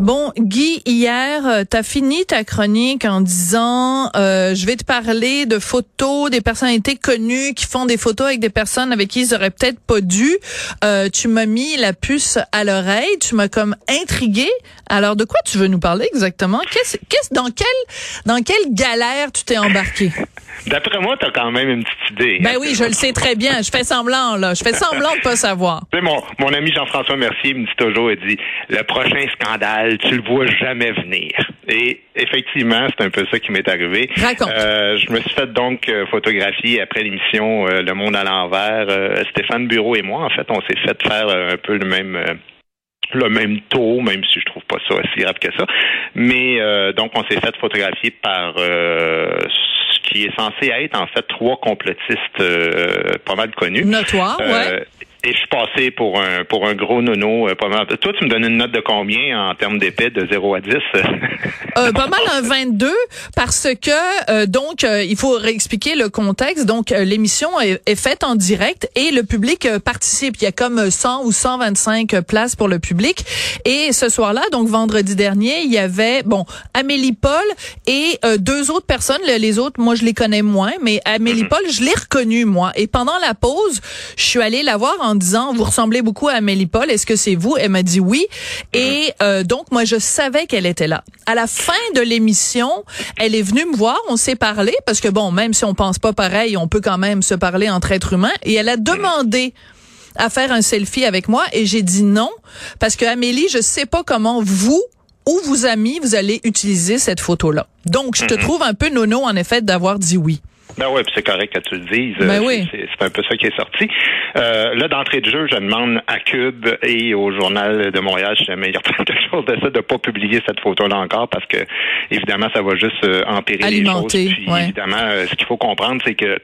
Bon, Guy, hier, euh, t'as fini ta chronique en disant, euh, je vais te parler de photos des personnalités connues qui font des photos avec des personnes avec qui ils auraient peut-être pas dû. Euh, tu m'as mis la puce à l'oreille, tu m'as comme intrigué. Alors, de quoi tu veux nous parler exactement? Qu'est-ce, qu'est-ce, dans quelle, dans quelle galère tu t'es embarqué? D'après moi, t'as quand même une petite idée. Ben oui, je le sais très bien. Je fais semblant là, je fais semblant de pas savoir. Tu sais, mon, mon ami Jean-François Mercier me dit toujours, il dit, le prochain scandale, tu le vois jamais venir. Et effectivement, c'est un peu ça qui m'est arrivé. Raconte. Euh, je me suis fait donc euh, photographier après l'émission euh, Le Monde à l'envers. Euh, Stéphane Bureau et moi, en fait, on s'est fait faire un peu le même... le même taux, même si je trouve pas ça si grave que ça. Mais euh, donc on s'est fait photographier par euh, ce qui est censé être en fait trois complotistes euh, pas mal connus. Notoire, Euh, ouais. Et je suis passé pour un pour un gros nono euh, pas mal. Toi, tu me donnes une note de combien en termes d'épais de 0 à 10? Euh, pas mal un 22 parce que euh, donc euh, il faut réexpliquer le contexte. Donc euh, l'émission est, est faite en direct et le public euh, participe. Il y a comme 100 ou 125 places pour le public. Et ce soir-là, donc vendredi dernier, il y avait bon Amélie Paul et deux autres personnes. Le- Les autres, moi je les connais moins, mais Amélie Paul, je l'ai reconnue moi. Et pendant la pause, je suis allée la voir en disant vous ressemblez beaucoup à Amélie Paul. Est-ce que c'est vous? Elle m'a dit oui. Et euh, donc moi je savais qu'elle était là. À la fin de l'émission, elle est venue me voir, on s'est parlé parce que bon, même si on pense pas pareil, on peut quand même se parler entre êtres humains. Et elle a demandé à faire un selfie avec moi et j'ai dit non parce que Amélie, je sais pas comment vous ou vos amis vous allez utiliser cette photo-là. Donc je te trouve un peu nono en effet d'avoir dit oui. Ben oui, puis c'est correct que tu le dises. Ben oui. C'est un peu ça qui est sorti. Euh, là, d'entrée de jeu, je demande à Cube et au Journal de Montréal, si jamais il y a quelque chose de ça, de pas publier cette photo-là encore parce que, évidemment, ça va juste euh, empirer Alimenter, les choses. Puis, ouais. évidemment, euh, ce qu'il faut comprendre, c'est que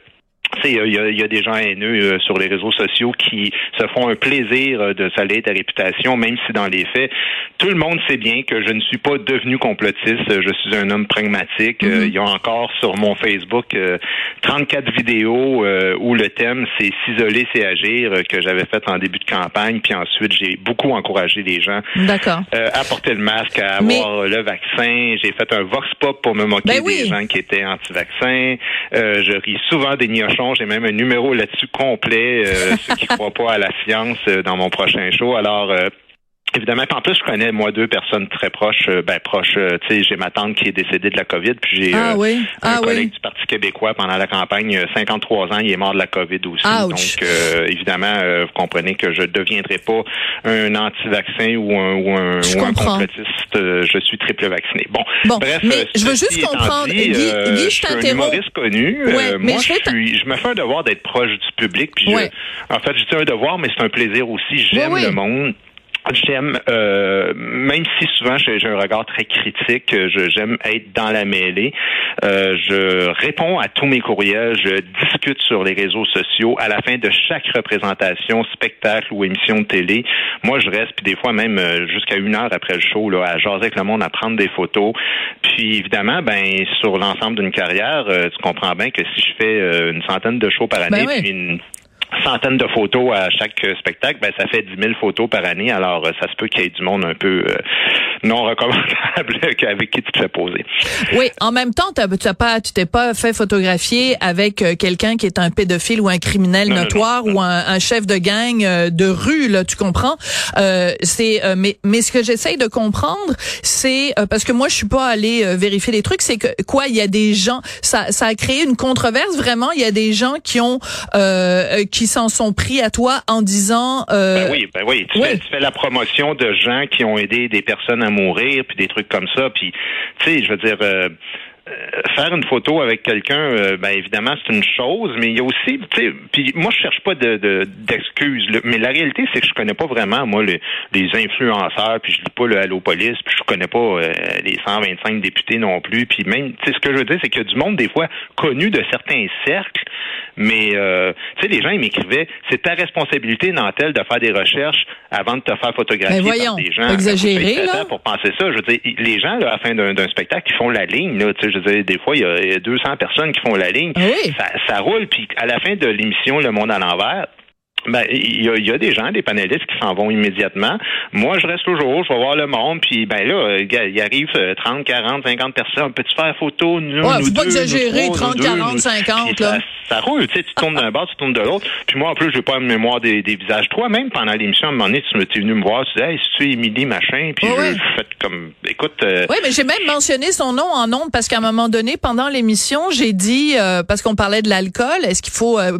il y, a- il y a des gens haineux euh, sur les réseaux sociaux qui se font un plaisir euh, de salir ta réputation, même si dans les faits, tout le monde sait bien que je ne suis pas devenu complotiste. euh, Je suis un homme pragmatique. Mhm. il y a encore sur mon Facebook euh, 34 vidéos où le thème c'est s'isoler, c'est agir que j'avais fait en début de campagne. Puis ensuite, j'ai beaucoup encouragé les gens à porter le masque, à Mais- avoir le vaccin. J'ai fait un vox pop pour me moquer Ben oui. des gens qui étaient anti-vaccins. Je ris souvent des J'ai même un numéro là-dessus complet, euh, ceux qui croient pas à la science euh, dans mon prochain show. Alors, euh, Évidemment, en plus, je connais, moi, deux personnes très proches. euh, ben, proches, euh, tu sais, j'ai ma tante qui est décédée de la COVID, puis j'ai Ah euh, oui. un Ah collègue oui. du Parti québécois pendant la campagne, euh, 53 ans, il est mort de la COVID aussi. Ouch. Donc, euh, évidemment, vous comprenez que je ne deviendrai pas un anti-vaccin ou un, ou un, Je ou un comprends. complotiste. Je suis triple vacciné. Bon, Bon, bref. mais je veux juste comprendre, dit, Guy- Guy, je suis un humoriste connu. Ouais, moi, je suis, je me fais un devoir d'être proche du public. Puis je- en fait, je dis un devoir, mais c'est un plaisir aussi. J'aime le monde. J'aime, euh, même si souvent j'ai j'ai un regard très critique, je- j'aime être dans la mêlée. Euh, je réponds à tous mes courriels, je discute sur les réseaux sociaux. À la fin de chaque représentation, spectacle ou émission de télé, moi je reste, puis des fois même euh, jusqu'à une heure après le show, là, à jaser avec le monde, à prendre des photos. Puis évidemment, ben sur l'ensemble d'une carrière, euh, tu comprends bien que si je fais euh, une centaine de shows par année, Ben oui. puis une centaines de photos à chaque euh, spectacle, ben ça fait 10 000 photos par année. Alors, euh, ça se peut qu'il y ait du monde un peu euh, non recommandable avec qui tu te fais poser. Oui, en même temps, tu t'as pas, tu t'es pas fait photographier avec euh, quelqu'un qui est un pédophile ou un criminel Non, notoire non, ou un, un chef de gang euh, de rue, là, tu comprends? Euh, C'est, euh, mais, mais ce que j'essaye de comprendre, c'est parce que moi, je suis pas allée vérifier les trucs, c'est que quoi, il y a des gens, ça, ça a créé une controverse vraiment. Il y a des gens qui ont, euh, euh, qui s'en sont pris à toi en disant, euh, Ben oui, ben oui. Tu, oui. Fais, tu fais la promotion de gens qui ont aidé des personnes à mourir, puis des trucs comme ça. Puis, tu sais, je veux dire. euh, euh, faire une photo avec quelqu'un, euh, ben évidemment c'est une chose, mais il y a aussi, tu sais, puis moi je cherche pas de de- d'excuses, mais la réalité c'est que je connais pas vraiment moi les, les influenceurs, puis je lis pas le Allo Police, puis je connais pas euh, les 125 députés non plus, puis même, tu sais, ce que je veux dire c'est qu'il y a du monde des fois connu de certains cercles, mais euh, tu sais, les gens, ils m'écrivaient, c'est ta responsabilité, Nantel, de faire des recherches avant de te faire photographier ben voyons, par des gens. Exagéré, là. Pour penser ça, je veux dire, les gens, là, à la fin d'un spectacle, qui font la ligne, là, tu sais, je veux dire, des fois, il y a 200 personnes qui font la ligne. Ah oui. ça, ça roule, puis à la fin de l'émission Le Monde à l'envers, ben, il y, a, y, a, des gens, des panélistes qui s'en vont immédiatement. Moi, je reste toujours, je vais voir le monde, puis ben là, il arrive 30, 40, 50 personnes. Peux-tu faire photo? Nous, ouais, nous faut deux, pas exagérer, nous 30, 40, 50, là. Ça, ça, roule, tu sais, tu tournes d'un bord, tu tournes de l'autre. Puis moi, en plus, j'ai pas une mémoire des, des visages. Toi, même pendant l'émission, à un moment donné, tu es venu me voir, tu disais, hey, si tu es Émilie, machin, puis ouais. je fais comme, écoute. Euh... Oui, mais j'ai même mentionné son nom en ondes parce qu'à un moment donné, pendant l'émission, j'ai dit, euh, parce qu'on parlait de l'alcool, est-ce qu'il faut euh,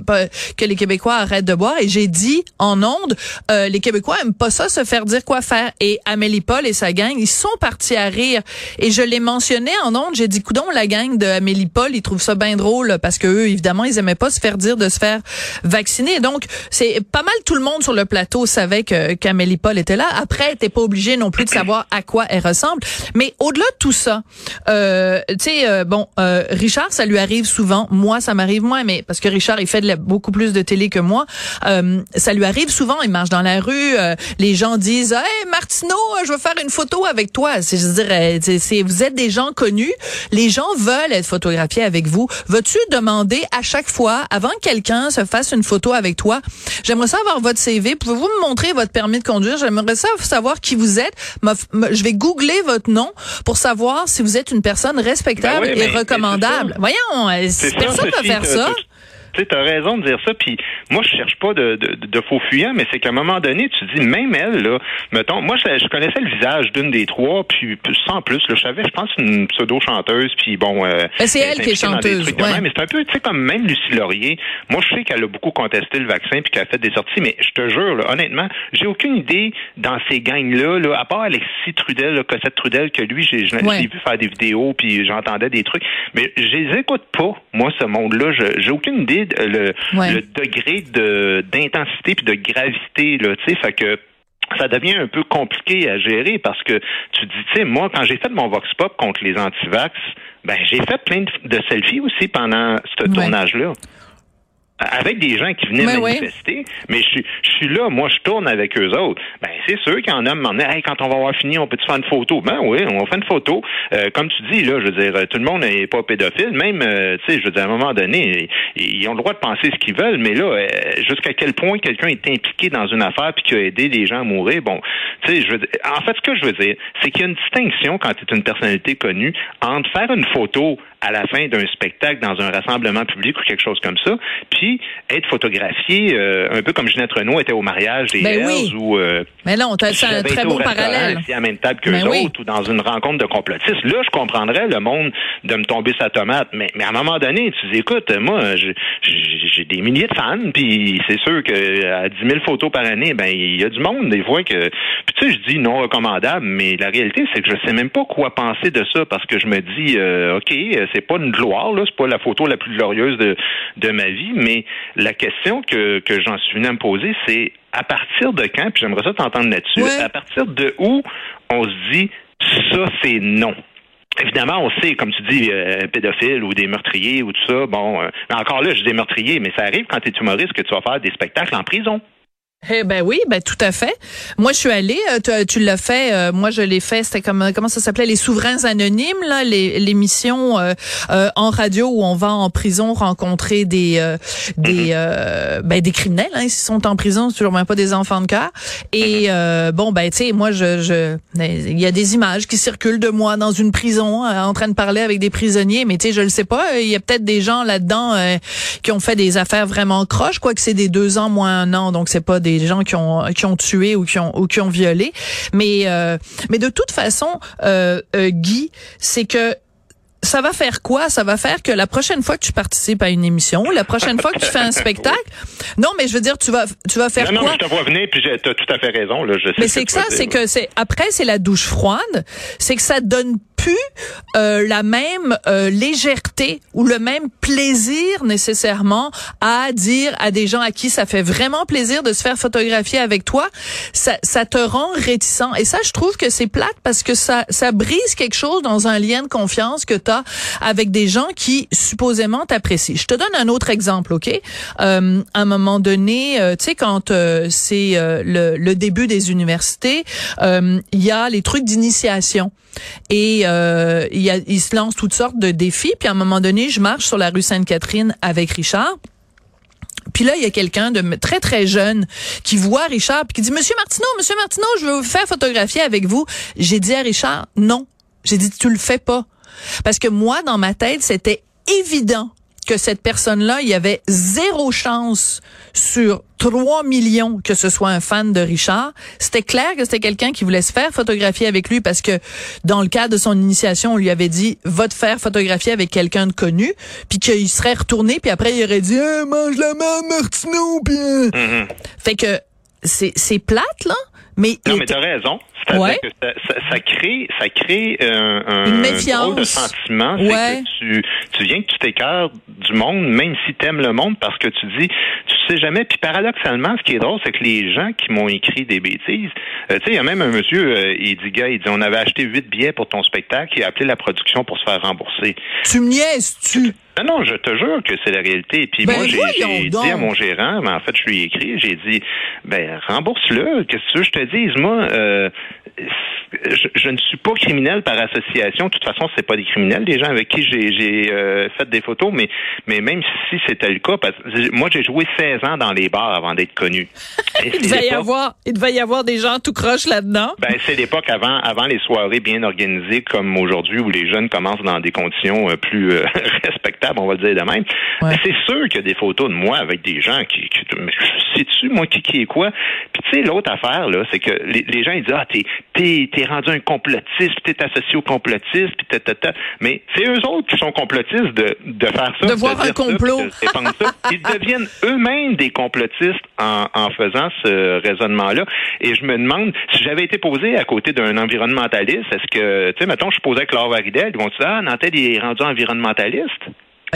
que les Québécois arrêtent de boire? Et j'ai dit en ondes, euh, les Québécois aiment pas ça, se faire dire quoi faire. Et Amélie Paul et sa gang, ils sont partis à rire. Et je l'ai mentionné en ondes, j'ai dit, coudon, la gang de Amélie Paul, ils trouvent ça bien drôle parce que eux, évidemment, ils aimaient pas se faire dire de se faire vacciner. Donc, c'est pas mal tout le monde sur le plateau savait que qu'Amélie Paul était là. Après, t'es pas obligé non plus de savoir à quoi elle ressemble. Mais au-delà de tout ça, euh, tu sais, euh, bon, euh, Richard, ça lui arrive souvent. Moi, ça m'arrive moins, mais parce que Richard, il fait de la, beaucoup plus de télé que moi. Euh, ça lui arrive souvent. Il marche dans la rue, euh, les gens disent, hey Martineau, je veux faire une photo avec toi. C'est, je dire, c'est, vous êtes des gens connus. Les gens veulent être photographiés avec vous. Veux-tu demander à chaque fois, avant que quelqu'un se fasse une photo avec toi, j'aimerais ça avoir votre CV. Pouvez-vous me montrer votre permis de conduire? J'aimerais ça savoir qui vous êtes. Je vais googler votre nom pour savoir si vous êtes une personne respectable ben oui, et recommandable. Voyons, personne ne peut faire ça. Tu as raison de dire ça, puis moi, je cherche pas de, de, de faux fuyants, mais c'est qu'à un moment donné, tu dis, même elle, là, mettons, moi, je, je connaissais le visage d'une des trois, puis sans plus, là, je savais, je pense, une pseudo-chanteuse, puis bon... Euh, c'est elle qui est chanteuse, ouais. Mais c'est un peu, tu sais, comme même Lucie Laurier, moi, je sais qu'elle a beaucoup contesté le vaccin, puis qu'elle a fait des sorties, mais je te jure, là, honnêtement, j'ai aucune idée dans ces gangs-là, là, à part Alexis Trudel, là, Cossette Trudel, que lui, j'ai ouais. vu faire des vidéos, puis j'entendais des trucs, mais je les écoute pas, moi, ce monde-là, j'ai aucune idée le, ouais. le degré de d'intensité puis de gravité là, tu sais, fait que ça devient un peu compliqué à gérer parce que tu dis, tu sais, moi, quand j'ai fait mon vox pop contre les antivax, ben j'ai fait plein de, de, selfies aussi pendant ce Ouais. tournage-là avec des gens qui venaient Mais manifester, mais je, je, suis là, moi je tourne avec eux autres. Ben c'est sûr qu'il y en a m'en hey, quand on va avoir fini, on peut faire une photo? Ben oui, on va faire une photo. Euh, comme tu dis là, je veux dire, tout le monde n'est pas pédophile, même euh, tu sais, je veux dire, à un moment donné, ils, ils, ont le droit de penser ce qu'ils veulent, mais là, euh, jusqu'à quel point quelqu'un est impliqué dans une affaire puis qui a aidé les gens à mourir, bon, tu sais, je veux dire, en fait, ce que je veux dire, c'est qu'il y a une distinction quand tu es une personnalité connue entre faire une photo à la fin d'un spectacle dans un rassemblement public ou quelque chose comme ça, puis être photographié euh, un peu comme Ginette Renault était au mariage des ben oui. ou euh, mais non, c'est un très beau parallèle. à la même table que ben autres oui. ou dans une rencontre de complotistes. Là, je comprendrais le monde de me tomber sa tomate, mais, mais à un moment donné, tu dis écoute, moi, j'ai des milliers de fans, puis c'est sûr que à 10 000 photos par année, ben il y a du monde des fois que, puis tu sais, je dis non recommandable, mais la réalité c'est que je sais même pas quoi penser de ça parce que je me dis, euh, ok, c'est pas une gloire là, c'est pas la photo la plus glorieuse de de ma vie, mais la question que, que j'en suis venu à me poser, c'est à partir de quand, puis j'aimerais ça t'entendre là-dessus, à partir de où on se dit ça c'est non? Évidemment, on sait, comme tu dis, euh, pédophiles ou des meurtriers ou tout ça. Bon, euh, mais encore là, je dis des meurtriers, mais ça arrive quand tu es humoriste que tu vas faire des spectacles en prison. Eh ben oui, ben tout à fait. Moi, je suis allée. Euh, tu, tu l'as fait. Euh, moi, je l'ai fait. C'était comme comment ça s'appelait les souverains anonymes là, l'émission euh, en radio où on va en prison rencontrer des des Mm-hmm. ben des criminels. Hein, ils sont en prison, c'est toujours même pas des enfants de cœur. Et Mm-hmm. bon, ben tu sais, moi, je je il y a des images qui circulent de moi dans une prison en train de parler avec des prisonniers. Mais tu sais, je le sais pas. Il y a peut-être des gens là-dedans qui ont fait des affaires vraiment croches, quoi que c'est des deux ans moins un an, donc c'est pas des gens qui ont qui ont tué ou qui ont ou qui ont violé mais euh, mais de toute façon euh, euh, Guy c'est que ça va faire quoi? Ça va faire que la prochaine fois que tu participes à une émission, la prochaine fois que tu fais un spectacle, non, mais je veux dire, tu vas, tu vas faire non, quoi? Non, mais je te vois venir, puis tu as tout à fait raison. Là, je sais mais c'est que, que ça, c'est que c'est après, c'est la douche froide, c'est que ça donne plus euh, la même euh, légèreté ou le même plaisir nécessairement à dire à des gens à qui ça fait vraiment plaisir de se faire photographier avec toi. Ça, ça te rend réticent. Et ça, je trouve que c'est plate parce que ça, ça brise quelque chose dans un lien de confiance que tu as avec des gens qui supposément t'apprécient. Je te donne un autre exemple, ok? Euh, À un moment donné, euh, tu sais quand euh, c'est le, le, début des universités, il y a les trucs d'initiation et il a, ils se lancent toutes sortes de défis. Puis à un moment donné, je marche sur la rue Sainte-Catherine avec Richard. Puis là, il y a quelqu'un de très, très jeune qui voit Richard puis qui dit, Monsieur Martineau, Monsieur Martineau, je veux vous faire photographier avec vous. J'ai dit à Richard, non. J'ai dit, tu le fais pas. Parce que moi, dans ma tête, c'était évident que cette personne-là, il y avait zéro chance sur 3 millions que ce soit un fan de Richard. C'était clair que c'était quelqu'un qui voulait se faire photographier avec lui parce que dans le cadre de son initiation, on lui avait dit va te faire photographier avec quelqu'un de connu, puis qu'il serait retourné, puis après il aurait dit mange la main Martineau, puis mm-hmm. fait que c'est c'est plate là, mais non mais t'as raison. C'est-à-dire que ça, ça, crée, ça crée un, un drôle de sentiment. C'est que tu, tu viens que tu t'écœures du monde, même si tu aimes le monde, parce que tu dis, tu sais jamais. Puis paradoxalement, ce qui est drôle, c'est que les gens qui m'ont écrit des bêtises, euh, tu sais, il y a même un monsieur, euh, il dit, gars, il dit, on avait acheté huit billets pour ton spectacle, il a appelé la production pour se faire rembourser. Tu me niaises, tu? Non, non, je te jure que c'est la réalité. Puis ben, moi, j'ai dit à mon gérant, mais en fait, je lui ai écrit, j'ai dit, ben rembourse-le. Qu'est-ce que tu veux que je te dise, moi euh, je, ne suis pas criminel par association. De toute façon, c'est pas des criminels, les gens avec qui j'ai euh, fait des photos, mais mais même si c'était le cas, parce moi j'ai joué 16 ans dans les bars avant d'être connu. il devait y avoir, il devait y avoir des gens tout croche là-dedans. Ben c'est l'époque avant avant les soirées bien organisées comme aujourd'hui où les jeunes commencent dans des conditions euh, plus euh, respectables, on va le dire de même. C'est sûr qu'il y a des photos de moi avec des gens qui, qui sais-tu moi qui, qui est quoi? Puis tu sais l'autre affaire là, c'est que les, les gens ils disent ah t'es t'es rendu un complotiste, t'es associé au complotiste, puis Mais c'est eux autres qui sont complotistes de, de faire ça. De voir un complot. Ils deviennent eux-mêmes des complotistes en, en faisant ce raisonnement-là. Et je me demande, si j'avais été posé à côté d'un environnementaliste, est-ce que, tu sais, mettons, je suis posé avec Laure Varidel, ils vont dire, ah, Nantel, il est rendu environnementaliste?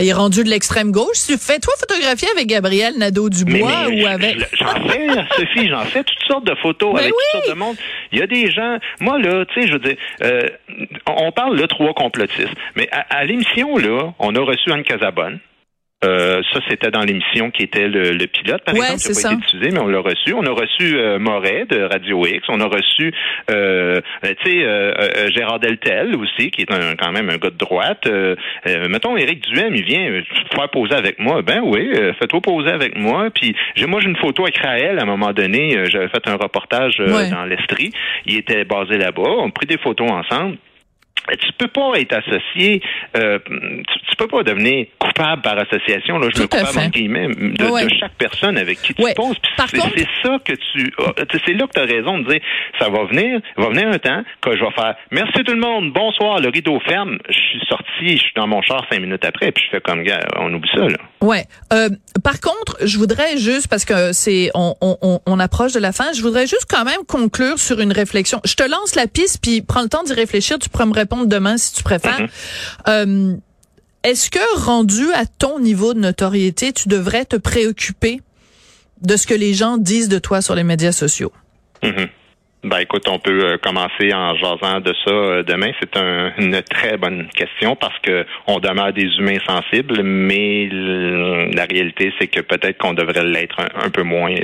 Il est rendu de l'extrême gauche. Fais-toi photographier avec Gabriel Nadeau-Dubois ou avec... J'en fais, Sophie, j'en fais toutes sortes de photos avec toutes sortes de monde. Il y a des gens... Moi, là, tu sais, je veux dire, euh, on parle de trois complotistes. Mais à, l'émission, là, on a reçu Anne Casabonne. Euh, ça, c'était dans l'émission qui était le, pilote, par exemple, qui n'a pas été diffusé, mais on l'a reçu. On a reçu euh, Moret de Radio X. On a reçu, euh, euh tu sais, euh, Gérard Deltel aussi, qui est un, quand même un gars de droite. mettons, Éric Duhem, il vient faire poser avec moi. Ben oui, fais-toi poser avec moi. Puis moi, j'ai une photo avec Raël à un moment donné. J'avais fait un reportage dans l'Estrie. Il était basé là-bas. On a pris des photos ensemble tu peux pas être associé, euh, tu, peux pas devenir coupable par association. Là, je me coupable en guillemets de, de, chaque personne avec qui tu te poses. C'est ça que tu, c'est là que tu as raison de dire, ça va venir, va venir un temps que je vais faire. Merci tout le monde, bonsoir, le rideau ferme. Je suis sorti, je suis dans mon char cinq minutes après, puis je fais comme gars, on oublie ça là. Ouais. Euh, par contre, je voudrais juste parce que c'est, on, on, on approche de la fin, je voudrais juste quand même conclure sur une réflexion. Je te lance la piste, puis prends le temps d'y réfléchir. Tu pourras me répondre demain si tu préfères. Mm-hmm. Euh, est-ce que rendu à ton niveau de notoriété, tu devrais te préoccuper de ce que les gens disent de toi sur les médias sociaux? Mm-hmm. Ben écoute, on peut euh, commencer en jasant de ça euh, demain. C'est une très bonne question parce que on demeure des humains sensibles, mais la réalité c'est que peut-être qu'on devrait l'être un, peu moins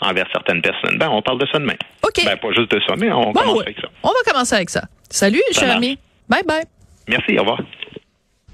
envers certaines personnes. Ben on parle de ça demain. Ok. Ben pas juste de ça, mais on commence avec ça. On va commencer avec ça. Salut, cher ami. Bye bye. Merci, au revoir.